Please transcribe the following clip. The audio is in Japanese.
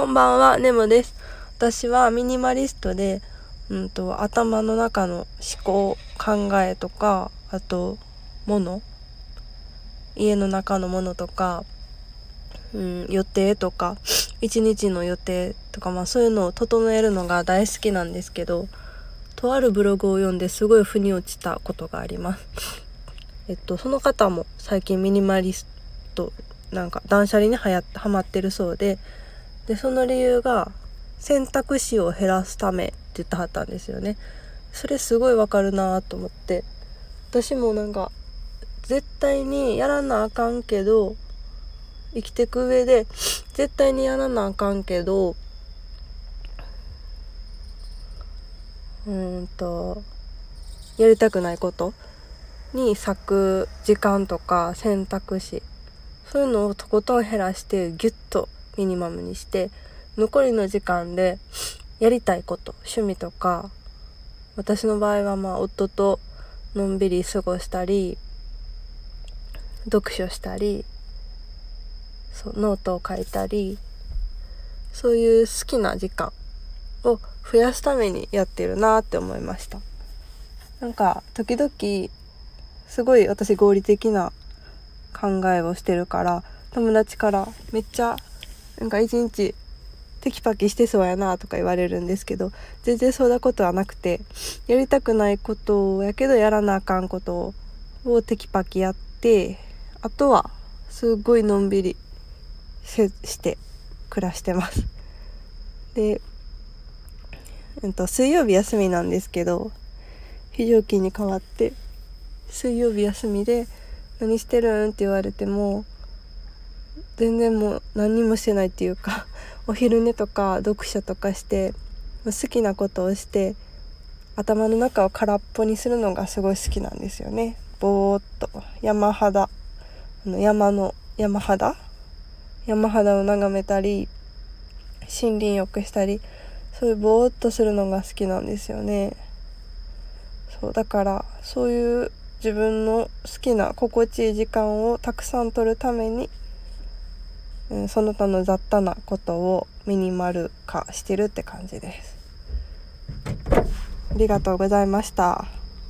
こんばんは、ネモです。私はミニマリストで、うんと、頭の中の思考、考えとか、あと、物家の中のものとか、うん、予定とか、一日の予定とか、まあそういうのを整えるのが大好きなんですけど、とあるブログを読んですごい腑に落ちたことがあります。えっと、その方も最近ミニマリストなんか断捨離にはやはまってるそうででその理由が選択肢を減らすためって言ってはったんですよね。それすごいわかるなと思って。私もなんか絶対にやらなあかんけど生きてく上で絶対にやらなあかんけどうんとやりたくないことに咲く時間とか選択肢そういうのをとことん減らしてギュッとミニマムにして残りの時間でやりたいこと趣味とか私の場合はまあ夫とのんびり過ごしたり読書したりそうノートを書いたりそういう好きな時間を増やすためにやってるなって思いました。なんか時々すごい私合理的な考えをしてるから友達からめっちゃなんか一日テキパキしてそうやなとか言われるんですけど全然そんなことはなくてやりたくないことやけどやらなあかんことをテキパキやってあとはすっごいのんびりして暮らしてます。で、えっと、水曜日休みなんですけど非常勤に変わって水曜日休みで何してるんって言われても全然もう何にもしてないっていうか お昼寝とか読書とかして好きなことをして頭の中を空っぽにするのがすごい好きなんですよね。ぼーっと。山肌。の山の山肌？山肌を眺めたり森林浴したりそういうぼーっとするのが好きなんですよね。そうだからそういう自分の好きな心地いい時間をたくさん取るために、うん、その他の雑多なことをミニマル化してるって感じです。ありがとうございました。